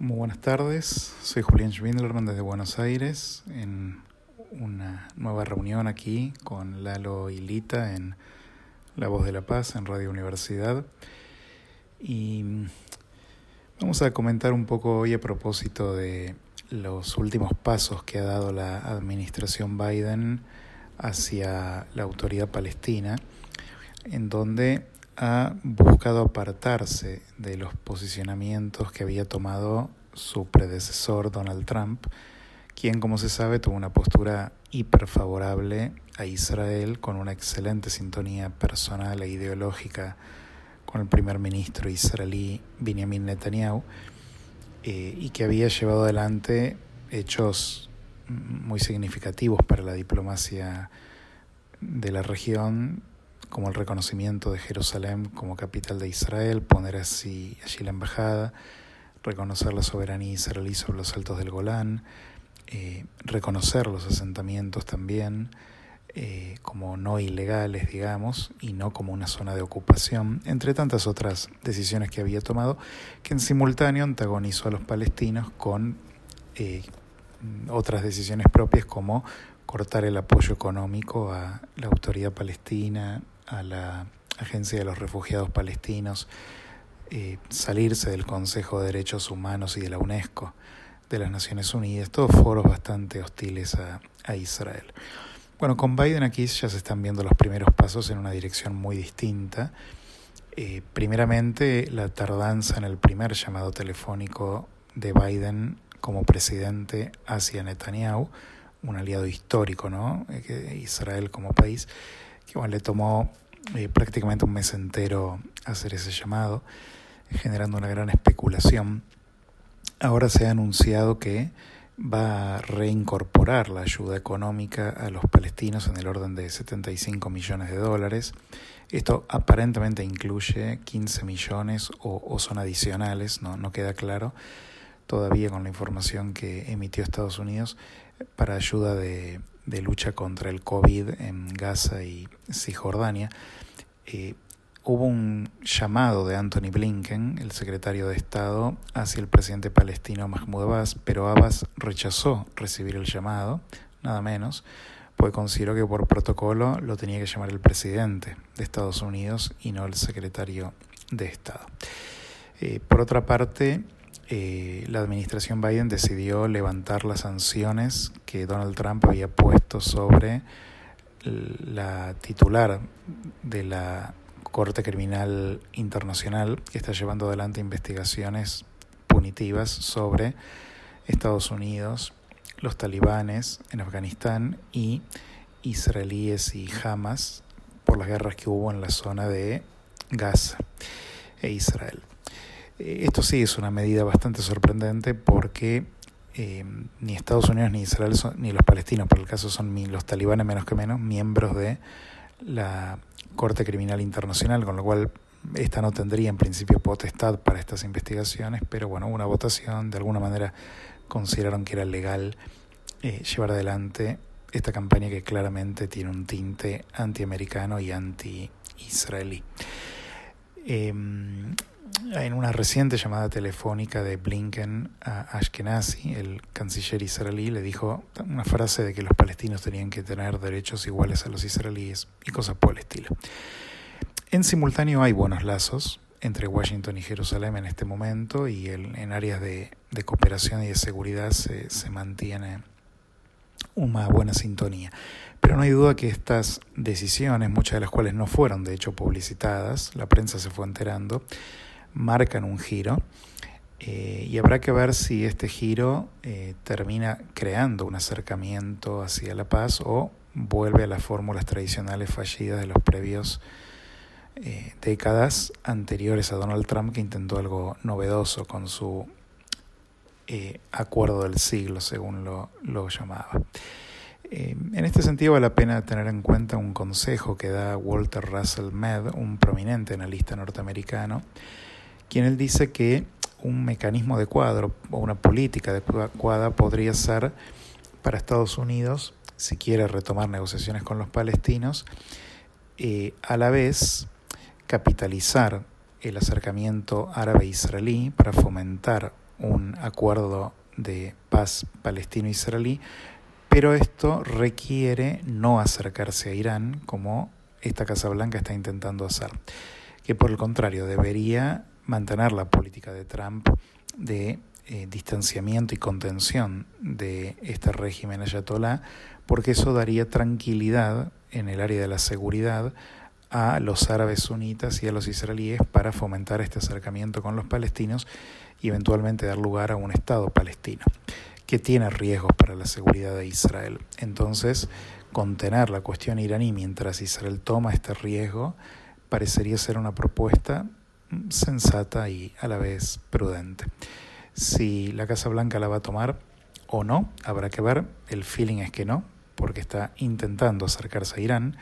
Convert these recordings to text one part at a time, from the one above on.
Muy buenas tardes, soy Julián Schwindelman desde Buenos Aires en una nueva reunión aquí con Lalo y Lita en La Voz de la Paz en Radio Universidad. Y vamos a comentar un poco hoy a propósito de los últimos pasos que ha dado la administración Biden hacia la autoridad palestina en donde ha buscado apartarse de los posicionamientos que había tomado su predecesor Donald Trump, quien como se sabe tuvo una postura hiperfavorable a Israel con una excelente sintonía personal e ideológica con el primer ministro israelí Benjamin Netanyahu eh, y que había llevado adelante hechos muy significativos para la diplomacia de la región como el reconocimiento de Jerusalén como capital de Israel, poner así allí la embajada, reconocer la soberanía israelí sobre los altos del Golán, eh, reconocer los asentamientos también eh, como no ilegales, digamos, y no como una zona de ocupación, entre tantas otras decisiones que había tomado, que en simultáneo antagonizó a los palestinos con eh, otras decisiones propias como cortar el apoyo económico a la autoridad palestina, a la Agencia de los Refugiados Palestinos, eh, salirse del Consejo de Derechos Humanos y de la UNESCO, de las Naciones Unidas, todos foros bastante hostiles a, Israel. Bueno, con Biden aquí ya se están viendo los primeros pasos en una dirección muy distinta. Eh, primeramente, la tardanza en el primer llamado telefónico de Biden como presidente hacia Netanyahu, un aliado histórico, ¿no? Eh, Israel como país que bueno, le tomó eh, prácticamente un mes entero hacer ese llamado, generando una gran especulación. Ahora se ha anunciado que va a reincorporar la ayuda económica a los palestinos en el orden de 75 millones de dólares. Esto aparentemente incluye 15 millones o, o son adicionales, no, no queda claro todavía con la información que emitió Estados Unidos para ayuda de, de lucha contra el COVID en Gaza y Cisjordania, eh, hubo un llamado de Anthony Blinken, el secretario de Estado, hacia el presidente palestino Mahmoud Abbas, pero Abbas rechazó recibir el llamado, nada menos, pues consideró que por protocolo lo tenía que llamar el presidente de Estados Unidos y no el secretario de Estado. Eh, por otra parte, eh, la administración Biden decidió levantar las sanciones que Donald Trump había puesto sobre la titular de la Corte Criminal Internacional que está llevando adelante investigaciones punitivas sobre Estados Unidos, los talibanes en Afganistán y israelíes y Hamas por las guerras que hubo en la zona de Gaza e Israel. Eh, esto sí es una medida bastante sorprendente porque eh, ni Estados Unidos ni Israel ni los palestinos, por el caso son los talibanes menos que menos, miembros de la Corte Criminal Internacional, con lo cual esta no tendría en principio potestad para estas investigaciones, pero bueno, una votación, de alguna manera consideraron que era legal eh, llevar adelante esta campaña que claramente tiene un tinte antiamericano y anti-israelí. Em, en una reciente llamada telefónica de Blinken a Ashkenazi, el canciller israelí, le dijo una frase de que los palestinos tenían que tener derechos iguales a los israelíes y cosas por el estilo. En simultáneo hay buenos lazos entre Washington y Jerusalén en este momento y en áreas de, cooperación y de seguridad se, se mantiene una buena sintonía. Pero no hay duda que estas decisiones, muchas de las cuales no fueron de hecho publicitadas, la prensa se fue enterando, marcan un giro eh, y habrá que ver si este giro eh, termina creando un acercamiento hacia la paz o vuelve a las fórmulas tradicionales fallidas de los previos eh, décadas anteriores a Donald Trump que intentó algo novedoso con su acuerdo del siglo, según lo, lo llamaba. en este sentido vale la pena tener en cuenta un consejo que da Walter Russell Mead, un prominente analista norteamericano, quien él dice que un mecanismo de cuadro o una política adecuada podría ser para Estados Unidos, si quiere retomar negociaciones con los palestinos, eh, a la vez capitalizar el acercamiento árabe-israelí para fomentar un acuerdo de paz palestino-israelí, pero esto requiere no acercarse a Irán como esta Casa Blanca está intentando hacer, que por el contrario debería mantener la política de Trump de eh, distanciamiento y contención de este régimen ayatolá, porque eso daría tranquilidad en el área de la seguridad a los árabes sunitas y a los israelíes para fomentar este acercamiento con los palestinos y eventualmente dar lugar a un Estado palestino que tiene riesgos para la seguridad de Israel. Entonces, contener la cuestión iraní mientras Israel toma este riesgo parecería ser una propuesta sensata y a la vez prudente. Si la Casa Blanca la va a tomar o no, habrá que ver. El feeling es que no, porque está intentando acercarse a Irán.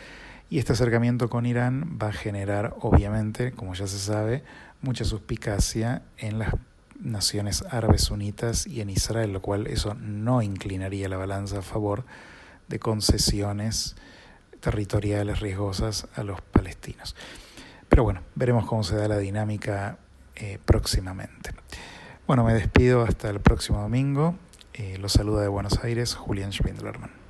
Y este acercamiento con Irán va a generar, obviamente, como ya se sabe, mucha suspicacia en las naciones árabes sunitas y en Israel, lo cual eso no inclinaría la balanza a favor de concesiones territoriales riesgosas a los palestinos. Pero bueno, veremos cómo se da la dinámica eh, próximamente. Bueno, me despido hasta el próximo domingo. Eh, los saluda de Buenos Aires Julián Schwindlerman.